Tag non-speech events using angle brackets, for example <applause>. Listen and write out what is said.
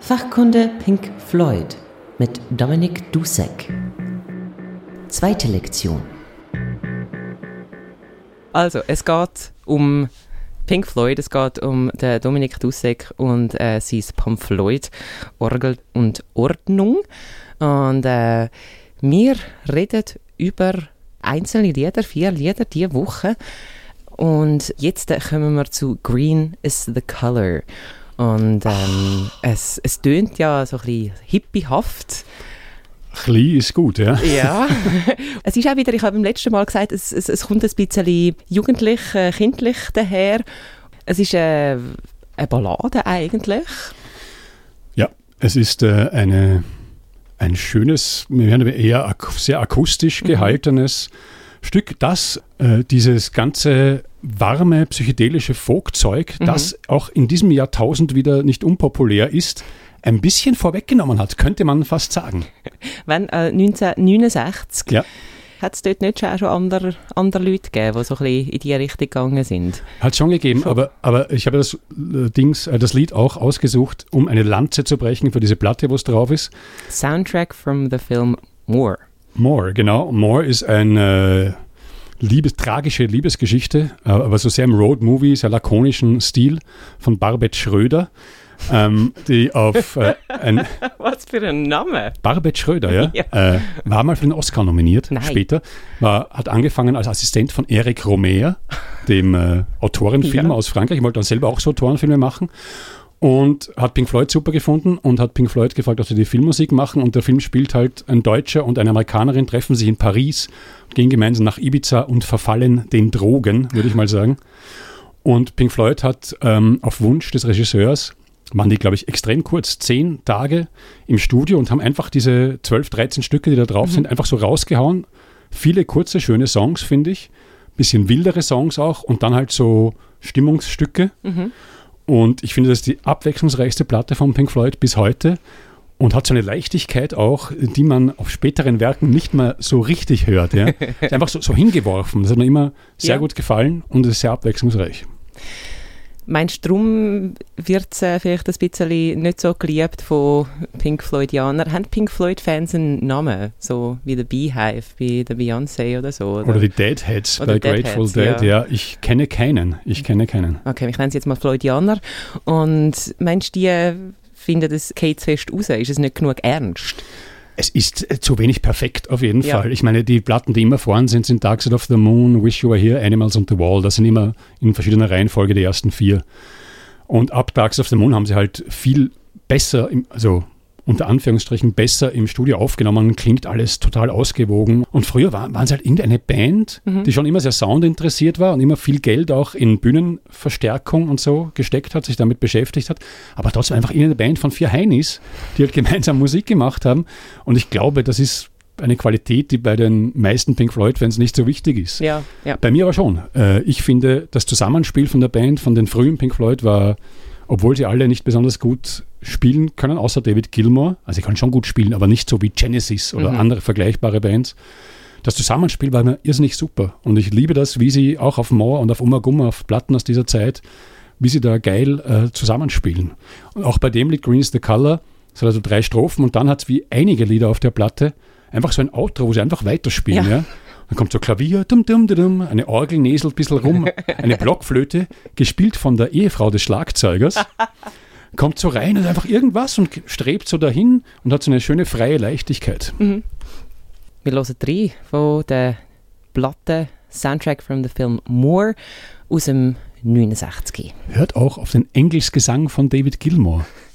Fachkunde Pink Floyd mit Dominik Dusek. Zweite Lektion. Also, es geht um Pink Floyd, es geht um den Dominik Dusek und äh, sein Pamphloid Orgel und Ordnung. Und äh, wir reden über einzelne Lieder, vier Lieder diese Woche. Und jetzt kommen wir zu Green is the Color. Und ähm, es, es tönt ja so ein bisschen hippiehaft. Klein ist gut, ja. Ja. <laughs> <laughs> es ist auch wieder, ich habe beim letzten Mal gesagt, es, es, es kommt ein bisschen jugendlich, äh, kindlich daher. Es ist äh, eine Ballade eigentlich. Ja, es ist äh, eine, ein schönes, wir werden eher ak sehr akustisch gehaltenes mhm. Stück, das äh, dieses ganze warme psychedelische Folkzeug, mhm. das auch in diesem Jahrtausend wieder nicht unpopulär ist, ein bisschen vorweggenommen hat, könnte man fast sagen. <laughs> Wenn äh, 1969 ja. hat es dort nicht schon, schon andere, andere Leute gegeben, die so ein bisschen in die Richtung gegangen sind? Hat es schon gegeben, schon. Aber, aber ich habe das, äh, Dings, äh, das Lied auch ausgesucht, um eine Lanze zu brechen für diese Platte, wo es drauf ist. Soundtrack from the film More. More, genau. More ist ein... Äh, Liebes, tragische Liebesgeschichte, äh, aber so sehr im Road-Movie, sehr lakonischen Stil von Barbet Schröder. Ähm, die auf äh, ein <laughs> Was für ein Name? Barbet Schröder, ja. <laughs> ja. Äh, war mal für den Oscar nominiert Nein. später. War, hat angefangen als Assistent von Eric Romer, dem äh, Autorenfilmer ja. aus Frankreich. Ich wollte dann selber auch so Autorenfilme machen und hat Pink Floyd super gefunden und hat Pink Floyd gefragt, ob sie die Filmmusik machen. Und der Film spielt halt ein Deutscher und eine Amerikanerin treffen sich in Paris, gehen gemeinsam nach Ibiza und verfallen den Drogen, würde ich mal sagen. Und Pink Floyd hat ähm, auf Wunsch des Regisseurs, waren die, glaube ich, extrem kurz, zehn Tage im Studio und haben einfach diese zwölf, dreizehn Stücke, die da drauf mhm. sind, einfach so rausgehauen. Viele kurze, schöne Songs, finde ich. Bisschen wildere Songs auch und dann halt so Stimmungsstücke. Mhm. Und ich finde, das ist die abwechslungsreichste Platte von Pink Floyd bis heute und hat so eine Leichtigkeit auch, die man auf späteren Werken nicht mehr so richtig hört. Ja. <laughs> ist einfach so, so hingeworfen. Das hat mir immer sehr ja. gut gefallen und ist sehr abwechslungsreich. Meinst du, darum wird es äh, vielleicht ein bisschen nicht so geliebt von Pink Floydianern? Haben Pink Floyd-Fans einen Namen? So wie der Beehive bei der Beyoncé oder so? Oder, oder die Deadheads oder bei Grateful Dead. Ja. ja. ich kenne keinen. Ich kenne keinen. Okay, ich nenne sie jetzt mal Floydianer. Und meinst du, die finden das geht fest raus? Ist es nicht genug ernst? Es ist äh, zu wenig perfekt auf jeden ja. Fall. Ich meine, die Platten, die immer vorn sind, sind Dark Side of the Moon, Wish You Were Here, Animals on the Wall. Das sind immer in verschiedener Reihenfolge die ersten vier. Und ab Dark Side of the Moon haben sie halt viel besser, also unter Anführungsstrichen besser im Studio aufgenommen, klingt alles total ausgewogen. Und früher war, waren es halt irgendeine Band, mhm. die schon immer sehr soundinteressiert war und immer viel Geld auch in Bühnenverstärkung und so gesteckt hat, sich damit beschäftigt hat. Aber trotzdem einfach irgendeine Band von vier Heinis, die halt <laughs> gemeinsam Musik gemacht haben. Und ich glaube, das ist eine Qualität, die bei den meisten Pink Floyd-Fans nicht so wichtig ist. Ja, ja. Bei mir aber schon. Äh, ich finde, das Zusammenspiel von der Band, von den frühen Pink Floyd war obwohl sie alle nicht besonders gut spielen können, außer David Gilmour. Also sie kann schon gut spielen, aber nicht so wie Genesis oder mhm. andere vergleichbare Bands. Das Zusammenspiel war mir irrsinnig super. Und ich liebe das, wie sie auch auf Moor und auf Umagumma, auf Platten aus dieser Zeit, wie sie da geil äh, zusammenspielen. Und auch bei dem Lied Green is the Color, es hat also drei Strophen und dann hat es wie einige Lieder auf der Platte einfach so ein Outro, wo sie einfach weiterspielen. Ja. ja. Dann kommt so Klavier, dum, dum, dum, eine Orgel näselt ein bisschen rum, eine Blockflöte, gespielt von der Ehefrau des Schlagzeugers. <laughs> kommt so rein und einfach irgendwas und strebt so dahin und hat so eine schöne freie Leichtigkeit. Mhm. Wir hören drei von der Platte Soundtrack from the Film More aus dem 69. Hört auch auf den Engelsgesang von David Gilmour.